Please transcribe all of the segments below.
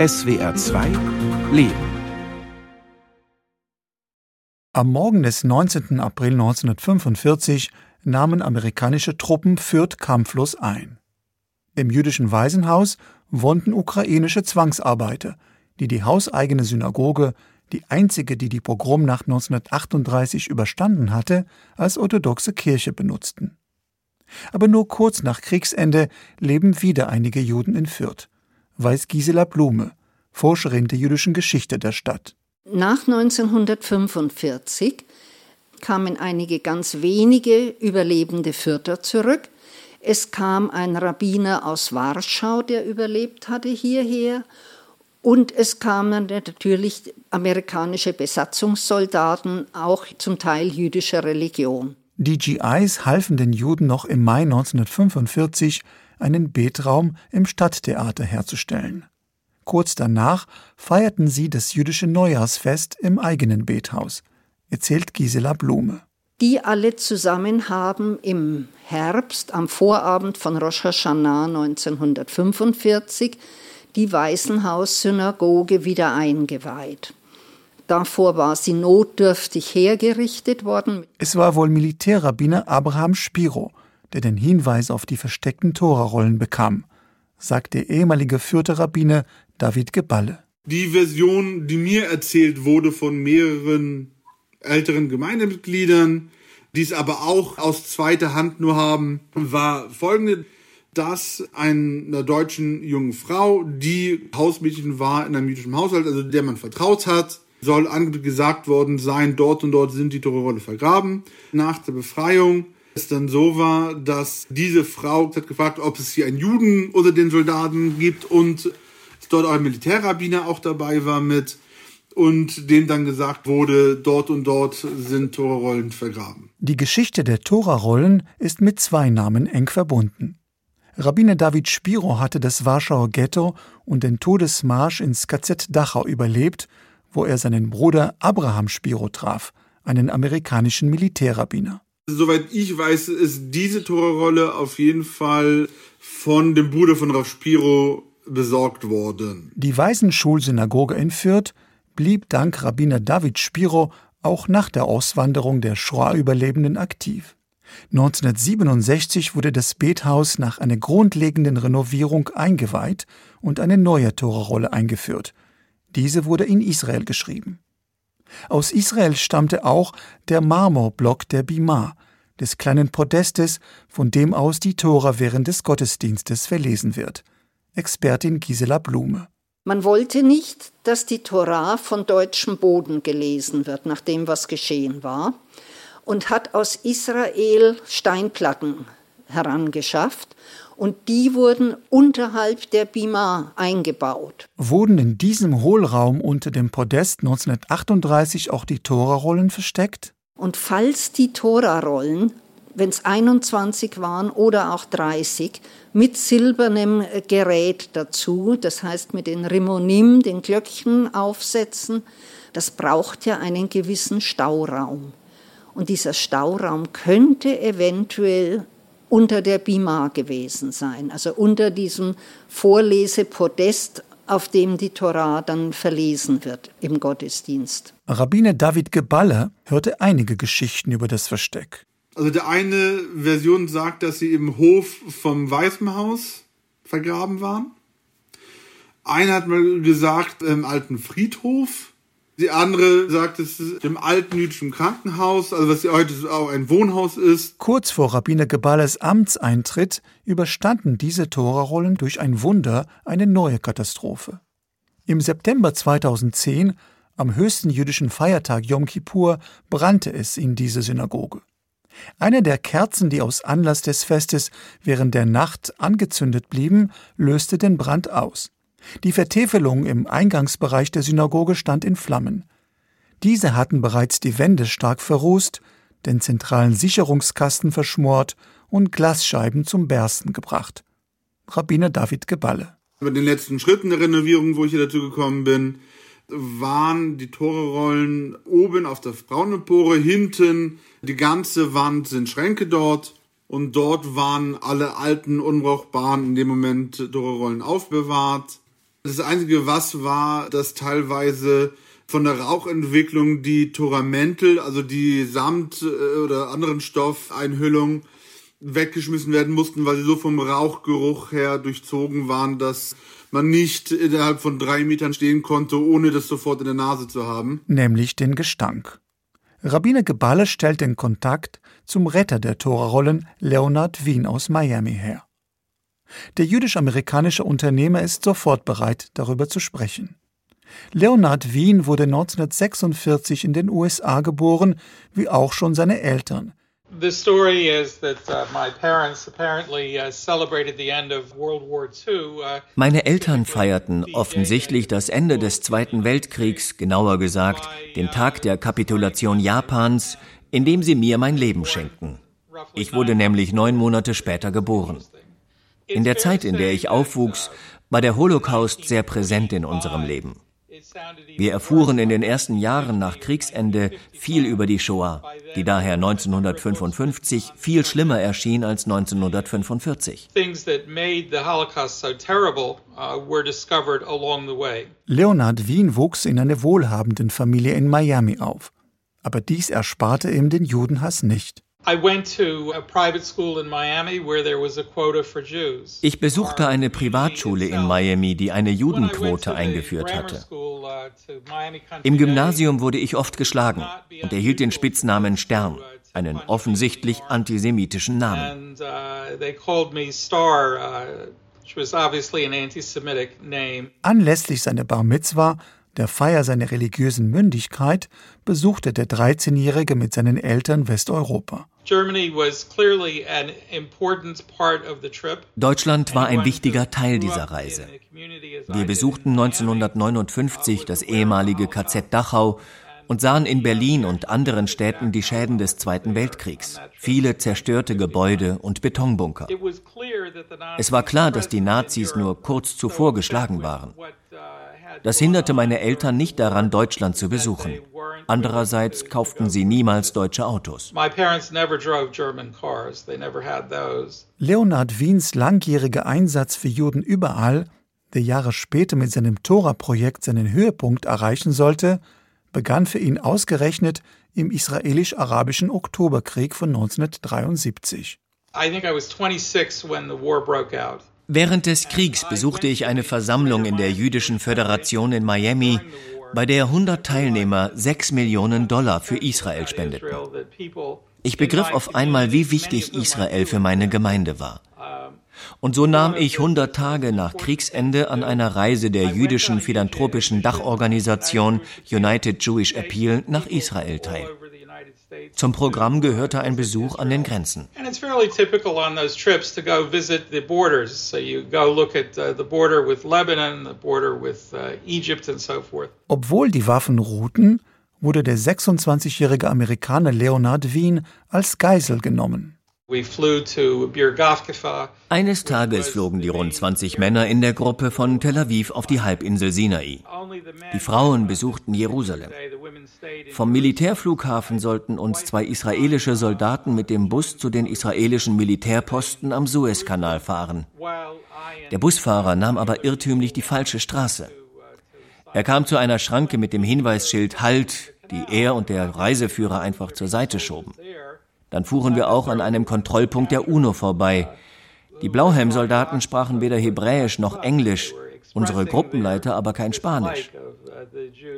SWR 2 Leben Am Morgen des 19. April 1945 nahmen amerikanische Truppen Fürth kampflos ein. Im jüdischen Waisenhaus wohnten ukrainische Zwangsarbeiter, die die hauseigene Synagoge, die einzige, die die Pogromnacht 1938 überstanden hatte, als orthodoxe Kirche benutzten. Aber nur kurz nach Kriegsende leben wieder einige Juden in Fürth, weiß Gisela Blume, Forscherin der jüdischen Geschichte der Stadt. Nach 1945 kamen einige ganz wenige überlebende Fürther zurück. Es kam ein Rabbiner aus Warschau, der überlebt hatte, hierher. Und es kamen natürlich amerikanische Besatzungssoldaten, auch zum Teil jüdischer Religion. Die GIs halfen den Juden noch im Mai 1945, einen Betraum im Stadttheater herzustellen. Kurz danach feierten sie das jüdische Neujahrsfest im eigenen Bethaus, erzählt Gisela Blume. Die alle zusammen haben im Herbst, am Vorabend von Rosh Hashanah 1945, die Waisenhaus-Synagoge wieder eingeweiht. Davor war sie notdürftig hergerichtet worden. Es war wohl Militärrabbiner Abraham Spiro, der den Hinweis auf die versteckten Torarollen bekam, sagt der ehemalige Fürther Rabbiner David Geballe. Die Version, die mir erzählt wurde von mehreren älteren Gemeindemitgliedern, die es aber auch aus zweiter Hand nur haben, war folgende dass einer deutschen jungen Frau, die Hausmädchen war in einem jüdischen Haushalt, also der man vertraut hat, soll gesagt worden sein, dort und dort sind die Tore vergraben. Nach der Befreiung es dann so war, dass diese Frau hat gefragt, ob es hier einen Juden unter den Soldaten gibt und dort auch ein Militärrabbiner auch dabei war mit und dem dann gesagt wurde, dort und dort sind Torarollen vergraben. Die Geschichte der Torarollen ist mit zwei Namen eng verbunden. Rabbiner David Spiro hatte das Warschauer Ghetto und den Todesmarsch ins KZ Dachau überlebt wo er seinen Bruder Abraham Spiro traf, einen amerikanischen Militärrabbiner. Soweit ich weiß, ist diese Torrolle auf jeden Fall von dem Bruder von Rav Spiro besorgt worden. Die Waisenschulsynagoge in Fürth blieb dank Rabbiner David Spiro auch nach der Auswanderung der Shoah-Überlebenden aktiv. 1967 wurde das Bethaus nach einer grundlegenden Renovierung eingeweiht und eine neue Torerrolle eingeführt, diese wurde in Israel geschrieben. Aus Israel stammte auch der Marmorblock der Bima, des kleinen Podestes, von dem aus die Tora während des Gottesdienstes verlesen wird. Expertin Gisela Blume. Man wollte nicht, dass die Tora von deutschem Boden gelesen wird, nach dem, was geschehen war, und hat aus Israel Steinplatten herangeschafft und die wurden unterhalb der Bima eingebaut. Wurden in diesem Hohlraum unter dem Podest 1938 auch die Torarollen versteckt? Und falls die Torarollen, wenn es 21 waren oder auch 30, mit silbernem Gerät dazu, das heißt mit den Rimonim, den Glöckchen aufsetzen, das braucht ja einen gewissen Stauraum. Und dieser Stauraum könnte eventuell unter der Bima gewesen sein, also unter diesem Vorlesepodest, auf dem die Torah dann verlesen wird im Gottesdienst. Rabbiner David Geballe hörte einige Geschichten über das Versteck. Also der eine Version sagt, dass sie im Hof vom Weißenhaus vergraben waren. Einer hat mal gesagt, im alten Friedhof. Die andere sagt, es ist im alten jüdischen Krankenhaus, also was heute auch ein Wohnhaus ist. Kurz vor Rabbiner Geballes Amtseintritt überstanden diese Torarollen durch ein Wunder eine neue Katastrophe. Im September 2010, am höchsten jüdischen Feiertag Yom Kippur, brannte es in dieser Synagoge. Eine der Kerzen, die aus Anlass des Festes während der Nacht angezündet blieben, löste den Brand aus. Die Vertäfelung im Eingangsbereich der Synagoge stand in Flammen. Diese hatten bereits die Wände stark verrußt, den zentralen Sicherungskasten verschmort und Glasscheiben zum Bersten gebracht. Rabbiner David Geballe. Bei den letzten Schritten der Renovierung, wo ich hier dazu gekommen bin, waren die Torerollen oben auf der Frauenempore, hinten die ganze Wand sind Schränke dort und dort waren alle alten, unbrauchbaren in dem Moment Torerollen aufbewahrt. Das Einzige, was war, dass teilweise von der Rauchentwicklung die Toramentel, also die Samt- äh, oder anderen Stoffeinhüllung, weggeschmissen werden mussten, weil sie so vom Rauchgeruch her durchzogen waren, dass man nicht innerhalb von drei Metern stehen konnte, ohne das sofort in der Nase zu haben. Nämlich den Gestank. Rabbiner Geballe stellt den Kontakt zum Retter der Torarollen Leonard Wien aus Miami her. Der jüdisch-amerikanische Unternehmer ist sofort bereit, darüber zu sprechen. Leonard Wien wurde 1946 in den USA geboren, wie auch schon seine Eltern. The story is that uh, my parents apparently uh, celebrated the end of World War II. Uh, Meine Eltern feierten offensichtlich das Ende des Zweiten Weltkriegs, genauer gesagt den Tag der Kapitulation Japans, indem sie mir mein Leben schenkten. Ich wurde nämlich neun Monate später geboren. In der Zeit, in der ich aufwuchs, war der Holocaust sehr präsent in unserem Leben. Wir erfuhren in den ersten Jahren nach Kriegsende viel über die Shoah, die daher 1955 viel schlimmer erschien als 1945. Leonard Wien wuchs in einer wohlhabenden Familie in Miami auf. Aber dies ersparte ihm den Judenhass nicht. Ich besuchte eine Privatschule in Miami, die eine Judenquote eingeführt hatte. Im Gymnasium wurde ich oft geschlagen und erhielt den Spitznamen Stern, einen offensichtlich antisemitischen Namen. Anlässlich seiner Bar Mitzwa der Feier seiner religiösen Mündigkeit besuchte der 13-Jährige mit seinen Eltern Westeuropa. Deutschland war ein wichtiger Teil dieser Reise. Wir besuchten 1959 das ehemalige KZ Dachau und sahen in Berlin und anderen Städten die Schäden des Zweiten Weltkriegs, viele zerstörte Gebäude und Betonbunker. Es war klar, dass die Nazis nur kurz zuvor geschlagen waren. Das hinderte meine Eltern nicht daran, Deutschland zu besuchen. Andererseits kauften sie niemals deutsche Autos. Leonard Wiens langjähriger Einsatz für Juden überall, der Jahre später mit seinem Tora-Projekt seinen Höhepunkt erreichen sollte, begann für ihn ausgerechnet im israelisch-arabischen Oktoberkrieg von 1973. I think I was 26 when the war broke out. Während des Kriegs besuchte ich eine Versammlung in der Jüdischen Föderation in Miami, bei der 100 Teilnehmer 6 Millionen Dollar für Israel spendeten. Ich begriff auf einmal, wie wichtig Israel für meine Gemeinde war. Und so nahm ich 100 Tage nach Kriegsende an einer Reise der jüdischen philanthropischen Dachorganisation United Jewish Appeal nach Israel teil. Zum Programm gehörte ein Besuch an den Grenzen. Obwohl die Waffen ruhten, wurde der 26-jährige Amerikaner Leonard Wien als Geisel genommen. Eines Tages flogen die rund 20 Männer in der Gruppe von Tel Aviv auf die Halbinsel Sinai. Die Frauen besuchten Jerusalem. Vom Militärflughafen sollten uns zwei israelische Soldaten mit dem Bus zu den israelischen Militärposten am Suezkanal fahren. Der Busfahrer nahm aber irrtümlich die falsche Straße. Er kam zu einer Schranke mit dem Hinweisschild Halt, die er und der Reiseführer einfach zur Seite schoben. Dann fuhren wir auch an einem Kontrollpunkt der UNO vorbei. Die Blauhelmsoldaten sprachen weder Hebräisch noch Englisch, unsere Gruppenleiter aber kein Spanisch.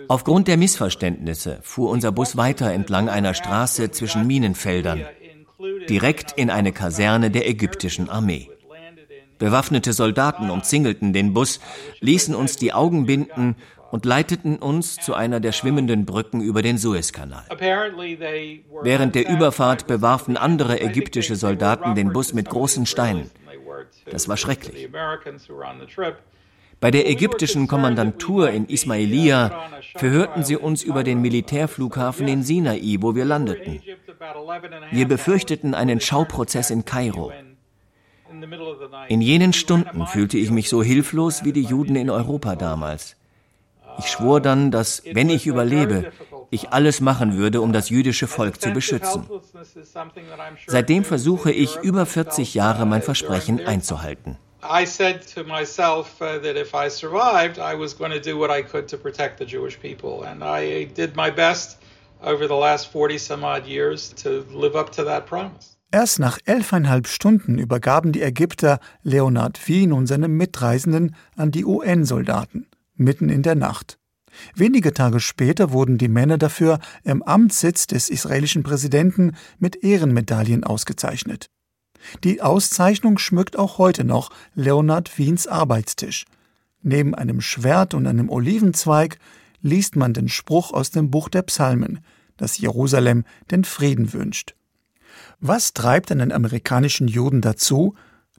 Aufgrund der Missverständnisse fuhr unser Bus weiter entlang einer Straße zwischen Minenfeldern, direkt in eine Kaserne der ägyptischen Armee. Bewaffnete Soldaten umzingelten den Bus, ließen uns die Augen binden und leiteten uns zu einer der schwimmenden Brücken über den Suezkanal. Während der Überfahrt bewarfen andere ägyptische Soldaten den Bus mit großen Steinen. Das war schrecklich. Bei der ägyptischen Kommandantur in Ismailia verhörten sie uns über den Militärflughafen in Sinai, wo wir landeten. Wir befürchteten einen Schauprozess in Kairo. In jenen Stunden fühlte ich mich so hilflos wie die Juden in Europa damals. Ich schwor dann, dass, wenn ich überlebe, ich alles machen würde, um das jüdische Volk zu beschützen. Seitdem versuche ich über 40 Jahre mein Versprechen einzuhalten. I said to myself uh, that if I survived, I was going to do what I could to protect the Jewish people. And I did my best over the last 40 some odd years to live up to that promise. Erst nach elfeinhalb Stunden übergaben die Ägypter Leonard Wien und seine Mitreisenden an die UN-Soldaten, mitten in der Nacht. Wenige Tage später wurden die Männer dafür im Amtssitz des israelischen Präsidenten mit Ehrenmedaillen ausgezeichnet. Die Auszeichnung schmückt auch heute noch Leonard Wiens Arbeitstisch. Neben einem Schwert und einem Olivenzweig liest man den Spruch aus dem Buch der Psalmen, dass Jerusalem den Frieden wünscht. Was treibt einen amerikanischen Juden dazu,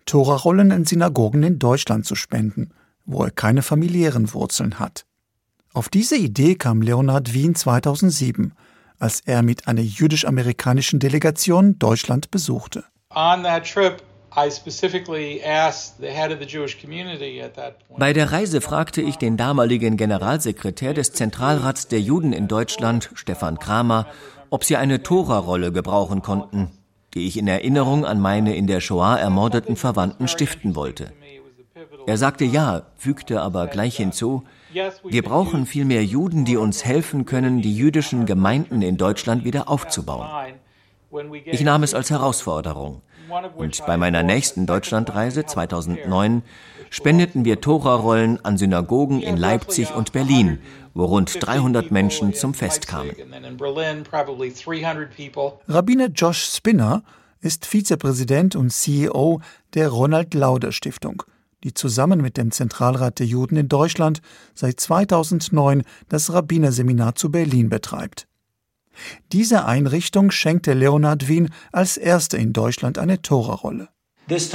Torarollen in Synagogen in Deutschland zu spenden, wo er keine familiären Wurzeln hat? Auf diese Idee kam Leonard Wien 2007, als er mit einer jüdisch-amerikanischen Delegation Deutschland besuchte. On that trip, bei der Reise fragte ich den damaligen Generalsekretär des Zentralrats der Juden in Deutschland, Stefan Kramer, ob sie eine Tora-Rolle gebrauchen konnten, die ich in Erinnerung an meine in der Shoah ermordeten Verwandten stiften wollte. Er sagte ja, fügte aber gleich hinzu, wir brauchen viel mehr Juden, die uns helfen können, die jüdischen Gemeinden in Deutschland wieder aufzubauen. Ich nahm es als Herausforderung. Und bei meiner nächsten Deutschlandreise 2009 spendeten wir Tora-Rollen an Synagogen in Leipzig und Berlin, wo rund 300 Menschen zum Fest kamen. Rabbiner Josh Spinner ist Vizepräsident und CEO der Ronald Lauder Stiftung, die zusammen mit dem Zentralrat der Juden in Deutschland seit 2009 das Rabbinerseminar zu Berlin betreibt. Diese Einrichtung schenkte Leonard Wien als erster in Deutschland eine Tora-Rolle. Diese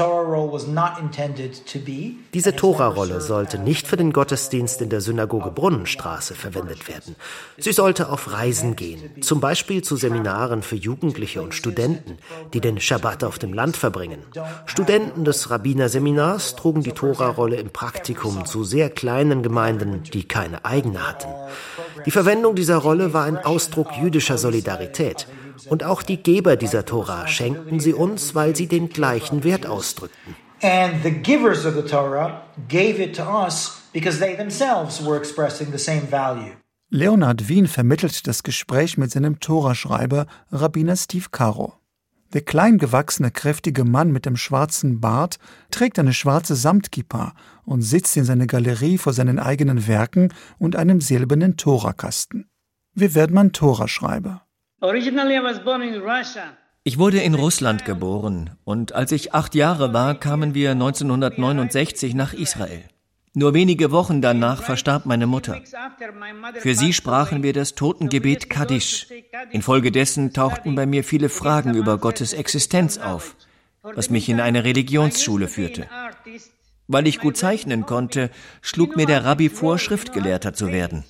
Tora-Rolle sollte nicht für den Gottesdienst in der Synagoge Brunnenstraße verwendet werden. Sie sollte auf Reisen gehen, zum Beispiel zu Seminaren für Jugendliche und Studenten, die den Schabbat auf dem Land verbringen. Studenten des Rabbinerseminars trugen die Tora-Rolle im Praktikum zu sehr kleinen Gemeinden, die keine eigene hatten. Die Verwendung dieser Rolle war ein Ausdruck jüdischer Solidarität. Und auch die Geber dieser Tora schenkten sie uns, weil sie den gleichen Wert ausdrückten. And the givers of the Torah gave it to us because they themselves were expressing the same value. Leonard Wien vermittelt das Gespräch mit seinem Toraschreiber Rabbiner Steve Caro. Der kleingewachsene, kräftige Mann mit dem schwarzen Bart trägt eine schwarze Samtkippa und sitzt in seiner Galerie vor seinen eigenen Werken und einem silbernen Torakasten. Wie wird man Toraschreiber? Ich wurde in Russland geboren und als ich acht Jahre war, kamen wir 1969 nach Israel. Nur wenige Wochen danach verstarb meine Mutter. Für sie sprachen wir das Totengebet Kaddisch. Infolgedessen tauchten bei mir viele Fragen über Gottes Existenz auf, was mich in eine Religionsschule führte. Weil ich gut zeichnen konnte, schlug mir der Rabbi vor, Schriftgelehrter zu werden.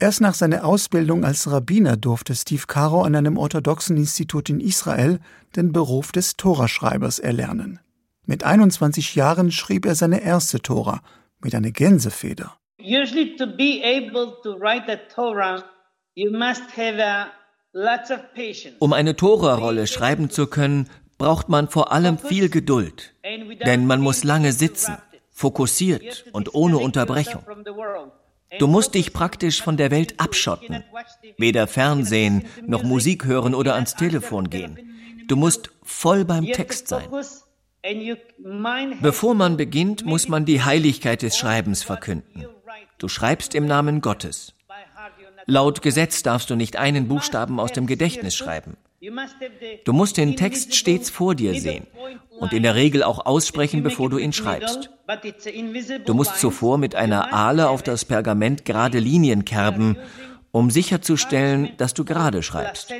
Erst nach seiner Ausbildung als Rabbiner durfte Steve Caro an einem orthodoxen Institut in Israel den Beruf des Toraschreibers erlernen. Mit 21 Jahren schrieb er seine erste Tora mit einer Gänsefeder. Usually to be able to write a Torah, you must have a lots of patience. Um eine Tora-Rolle schreiben zu können, braucht man vor allem viel Geduld, denn man muss lange sitzen fokussiert und ohne Unterbrechung. Du musst dich praktisch von der Welt abschotten, weder Fernsehen noch Musik hören oder ans Telefon gehen. Du musst voll beim Text sein. Bevor man beginnt, muss man die Heiligkeit des Schreibens verkünden. Du schreibst im Namen Gottes. Laut Gesetz darfst du nicht einen Buchstaben aus dem Gedächtnis schreiben. Du musst den Text stets vor dir sehen und in der Regel auch aussprechen, bevor du ihn schreibst. Du musst zuvor mit einer Ahle auf das Pergament gerade Linien kerben, um sicherzustellen, dass du gerade schreibst.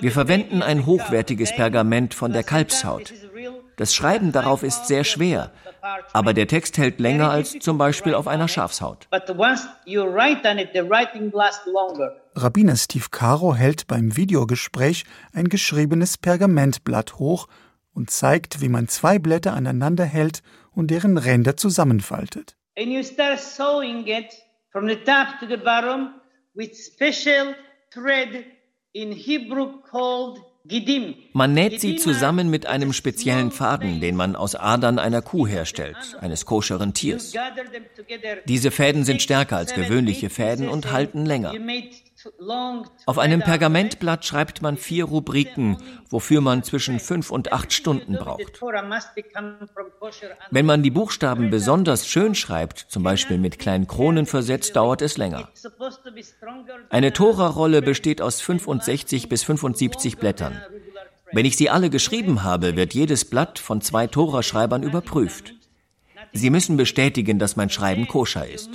Wir verwenden ein hochwertiges Pergament von der Kalbshaut. Das Schreiben darauf ist sehr schwer, aber der Text hält länger als zum Beispiel auf einer Schafshaut. Rabbiner Steve Caro hält beim Videogespräch ein geschriebenes Pergamentblatt hoch und zeigt, wie man zwei Blätter aneinander hält und deren Ränder zusammenfaltet. And you start sewing it from the top to the bottom with special thread in Hebrew called Man näht sie zusammen mit einem speziellen Faden, den man aus Adern einer Kuh herstellt, eines koscheren Tiers. Diese Fäden sind stärker als gewöhnliche Fäden und halten länger. Auf einem Pergamentblatt schreibt man vier Rubriken, wofür man zwischen fünf und acht Stunden braucht. Wenn man die Buchstaben besonders schön schreibt, zum Beispiel mit kleinen Kronen versetzt, dauert es länger. Eine Tora-Rolle besteht aus 65 bis 75 Blättern. Wenn ich sie alle geschrieben habe, wird jedes Blatt von zwei Tora-Schreibern überprüft. Sie müssen bestätigen, dass mein Schreiben koscher ist.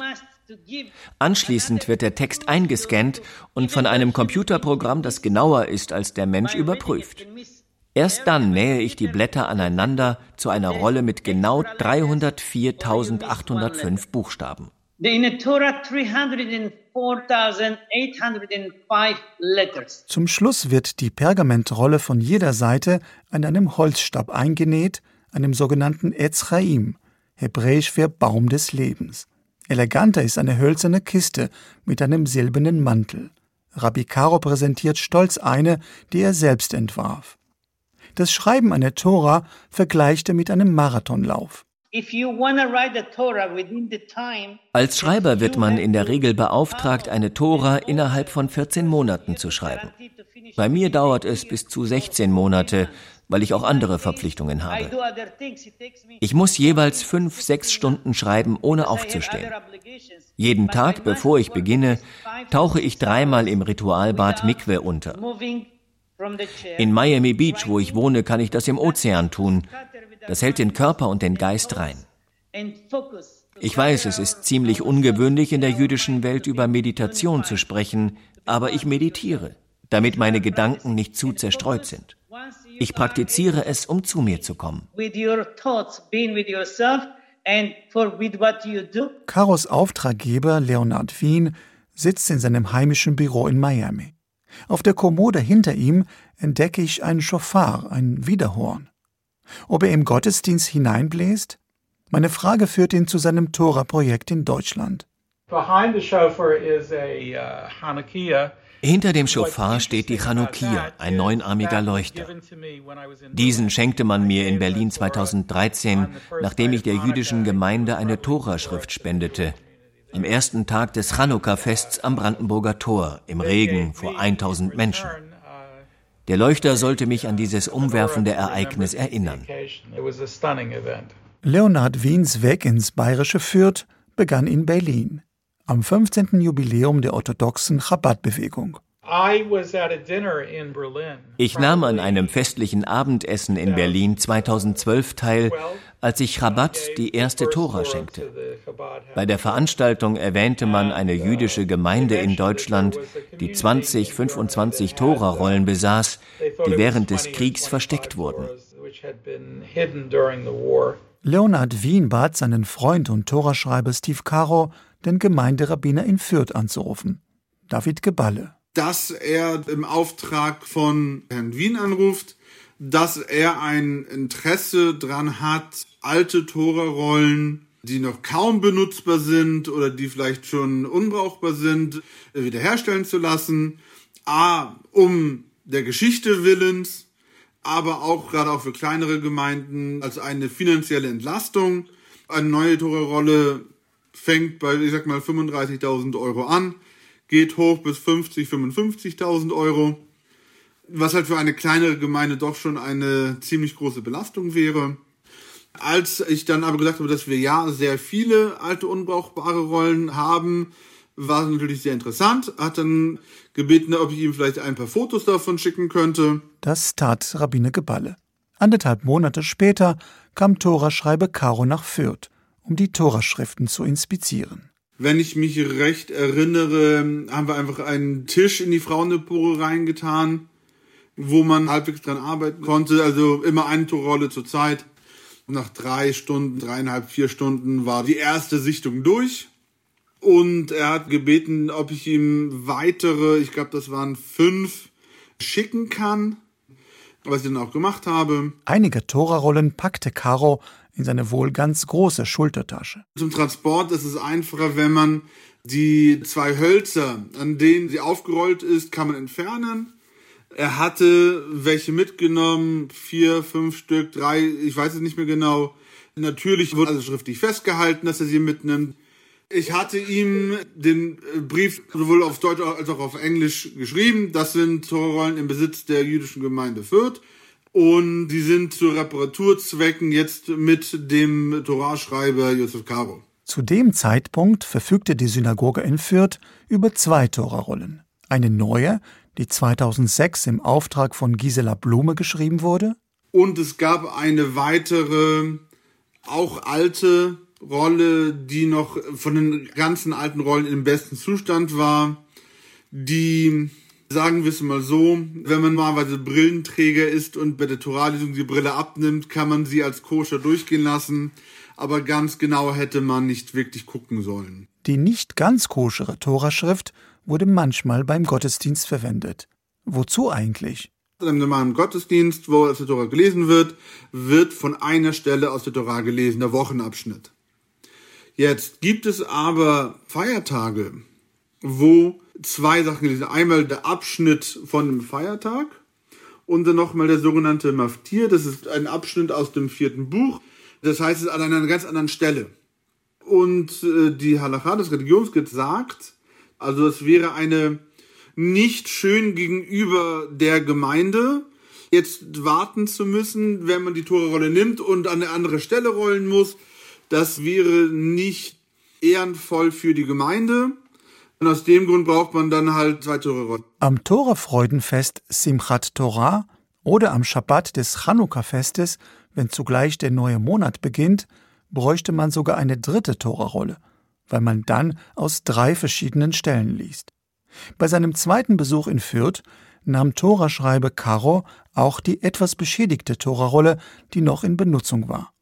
Anschließend wird der Text eingescannt und von einem Computerprogramm, das genauer ist als der Mensch, überprüft. Erst dann nähe ich die Blätter aneinander zu einer Rolle mit genau 304.805 Buchstaben. Zum Schluss wird die Pergamentrolle von jeder Seite an einem Holzstab eingenäht, einem sogenannten Ezraim, hebräisch für Baum des Lebens. Eleganter ist eine hölzerne Kiste mit einem silbernen Mantel. Rabbi Karo präsentiert stolz eine, die er selbst entwarf. Das Schreiben einer Tora vergleicht er mit einem Marathonlauf. Als Schreiber wird man in der Regel beauftragt, eine Tora innerhalb von 14 Monaten zu schreiben. Bei mir dauert es bis zu 16 Monate, weil ich auch andere Verpflichtungen habe. Ich muss jeweils fünf, sechs Stunden schreiben, ohne aufzustehen. Jeden Tag, bevor ich beginne, tauche ich dreimal im Ritualbad Mikwe unter. In Miami Beach, wo ich wohne, kann ich das im Ozean tun. Das hält den Körper und den Geist rein. Ich weiß, es ist ziemlich ungewöhnlich in der jüdischen Welt über Meditation zu sprechen, aber ich meditiere, damit meine Gedanken nicht zu zerstreut sind. Ich praktiziere es, um zu mir zu kommen. Karos Auftraggeber Leonard Wien sitzt in seinem heimischen Büro in Miami. Auf der Kommode hinter ihm entdecke ich einen Schofar, ein Widerhorn. Ob er im Gottesdienst hineinbläst? Meine Frage führt ihn zu seinem Tora-Projekt in Deutschland. Behind the shofar is a uh, hinter dem Schofar steht die Chanukia, ein neunarmiger Leuchter. Diesen schenkte man mir in Berlin 2013, nachdem ich der jüdischen Gemeinde eine Toraschrift spendete. Am ersten Tag des Chanukka-Fests am Brandenburger Tor, im Regen vor 1000 Menschen. Der Leuchter sollte mich an dieses umwerfende Ereignis erinnern. Leonhard Wiens Weg ins bayerische Fürth begann in Berlin am 15. Jubiläum der orthodoxen Chabad-Bewegung. Ich nahm an einem festlichen Abendessen in Berlin 2012 teil, als ich Chabad die erste Tora schenkte. Bei der Veranstaltung erwähnte man eine jüdische Gemeinde in Deutschland, die 20, 25 Tora-Rollen besaß, die während des Kriegs versteckt wurden. Leonhard Wien bat seinen Freund und Toraschreiber Steve Caro, den Gemeinderabbiner in Fürth anzurufen, David Geballe. Dass er im Auftrag von Herrn Wien anruft, dass er ein Interesse dran hat, alte Torerollen, die noch kaum benutzbar sind oder die vielleicht schon unbrauchbar sind, wiederherstellen zu lassen. A, um der Geschichte willens, aber auch gerade auch für kleinere Gemeinden als eine finanzielle Entlastung. Eine neue Torerrolle fängt bei, ich sag mal, 35.000 Euro an, geht hoch bis 50, 55.000 Euro, was halt für eine kleinere Gemeinde doch schon eine ziemlich große Belastung wäre. Als ich dann aber gesagt habe, dass wir ja sehr viele alte unbrauchbare Rollen haben, war es natürlich sehr interessant. Hat dann gebeten, ob ich ihm vielleicht ein paar Fotos davon schicken könnte. Das tat Rabbiner Geballe. Anderthalb Monate später kam Tora-Schreiber Caro nach Fürth um die Toraschriften zu inspizieren. Wenn ich mich recht erinnere, haben wir einfach einen Tisch in die Frauenepore reingetan, wo man halbwegs dran arbeiten konnte. Also immer eine Torrolle zur Zeit. Und nach drei Stunden, dreieinhalb, vier Stunden war die erste Sichtung durch. Und er hat gebeten, ob ich ihm weitere, ich glaube, das waren fünf, schicken kann. Was ich dann auch gemacht habe. Einige Torarollen packte Caro in seine wohl ganz große Schultertasche. Zum Transport ist es einfacher, wenn man die zwei Hölzer, an denen sie aufgerollt ist, kann man entfernen. Er hatte welche mitgenommen, vier, fünf Stück, drei, ich weiß es nicht mehr genau. Natürlich wurde also schriftlich festgehalten, dass er sie mitnimmt. Ich hatte ihm den Brief sowohl auf Deutsch als auch auf Englisch geschrieben. Das sind Torrollen im Besitz der jüdischen Gemeinde Fürth. Und die sind zu Reparaturzwecken jetzt mit dem Torahschreiber Josef Caro. Zu dem Zeitpunkt verfügte die Synagoge in Fürth über zwei Torarollen. Eine neue, die 2006 im Auftrag von Gisela Blume geschrieben wurde. Und es gab eine weitere, auch alte Rolle, die noch von den ganzen alten Rollen im besten Zustand war, die, sagen wir es mal so, wenn man normalerweise Brillenträger ist und bei der Toralesung die Brille abnimmt, kann man sie als koscher durchgehen lassen, aber ganz genau hätte man nicht wirklich gucken sollen. Die nicht ganz koschere Toraschrift wurde manchmal beim Gottesdienst verwendet. Wozu eigentlich? Im normalen Gottesdienst, wo aus der Tora gelesen wird, wird von einer Stelle aus der Tora gelesen, der Wochenabschnitt. Jetzt gibt es aber Feiertage, wo zwei Sachen gelesen Einmal der Abschnitt von dem Feiertag und dann nochmal der sogenannte Maftir. Das ist ein Abschnitt aus dem vierten Buch. Das heißt, es ist an einer ganz anderen Stelle. Und äh, die Halacha des Religionsgerichts sagt, also es wäre eine nicht schön gegenüber der Gemeinde, jetzt warten zu müssen, wenn man die Tore-Rolle nimmt und an eine andere Stelle rollen muss. Das wäre nicht ehrenvoll für die Gemeinde. Und aus dem Grund braucht man dann halt zwei Tore-Rollen. Am Tora-Freudenfest Simchat Torah oder am Schabbat des Chanukka-Festes, wenn zugleich der neue Monat beginnt, bräuchte man sogar eine dritte Tora-Rolle – weil man dann aus drei verschiedenen Stellen liest. Bei seinem zweiten Besuch in Fürth nahm Toraschreiber Caro auch die etwas beschädigte Torarolle, die noch in Benutzung war.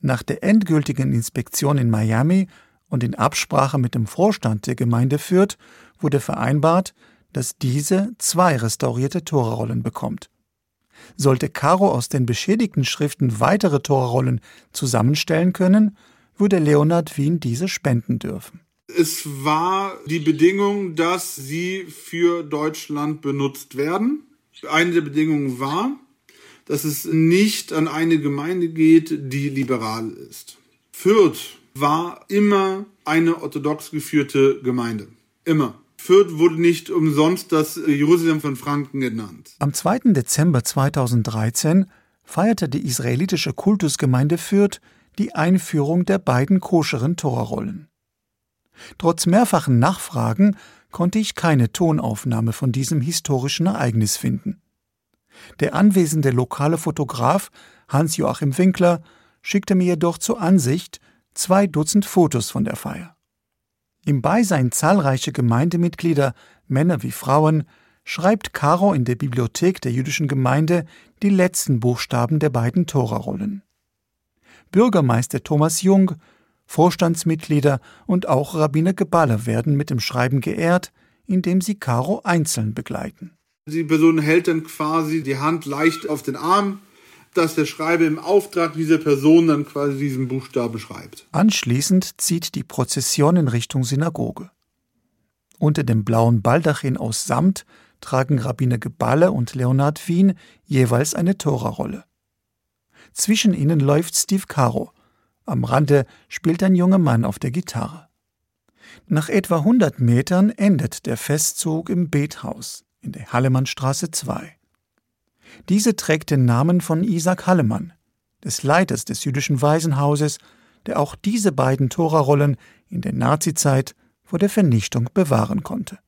Nach der endgültigen Inspektion in Miami und in Absprache mit dem Vorstand der Gemeinde Fürth wurde vereinbart, dass diese zwei restaurierte Torarollen bekommt. Sollte Caro aus den beschädigten Schriften weitere Torarollen zusammenstellen können, würde Leonhard Wien diese spenden dürfen. Es war die Bedingung, dass sie für Deutschland benutzt werden. Eine der Bedingungen war, dass es nicht an eine Gemeinde geht, die liberal ist. Fürth war immer eine orthodox geführte Gemeinde. Immer. Fürth wurde nicht umsonst das Jerusalem von Franken genannt. Am 2. Dezember 2013 feierte die israelitische Kultusgemeinde Fürth die Einführung der beiden koscheren Torarollen. Trotz mehrfachen Nachfragen konnte ich keine Tonaufnahme von diesem historischen Ereignis finden. Der anwesende lokale Fotograf Hans-Joachim Winkler schickte mir jedoch zur Ansicht zwei Dutzend Fotos von der Feier. Im Beisein zahlreicher Gemeindemitglieder, Männer wie Frauen, schreibt Caro in der Bibliothek der jüdischen Gemeinde die letzten Buchstaben der beiden Torarollen. Bürgermeister Thomas Jung, Vorstandsmitglieder und auch Rabbiner Geballe werden mit dem Schreiben geehrt, indem sie Caro einzeln begleiten. Die Person hält dann quasi die Hand leicht auf den Arm, dass der Schreiber im Auftrag dieser Person dann quasi diesen Buchstaben schreibt. Anschließend zieht die Prozession in Richtung Synagoge. Unter dem blauen Baldachin aus Samt tragen Rabbiner Geballe und Leonhard Wien jeweils eine Torarolle. Zwischen ihnen läuft Steve Caro. Am Rande spielt ein junger Mann auf der Gitarre. Nach etwa 100 Metern endet der Festzug im Bethaus in der Hallemannstraße 2. Diese trägt den Namen von Isaac Hallemann, des Leiters des jüdischen Waisenhauses, der auch diese beiden Torarollen in der Nazizeit vor der Vernichtung bewahren konnte.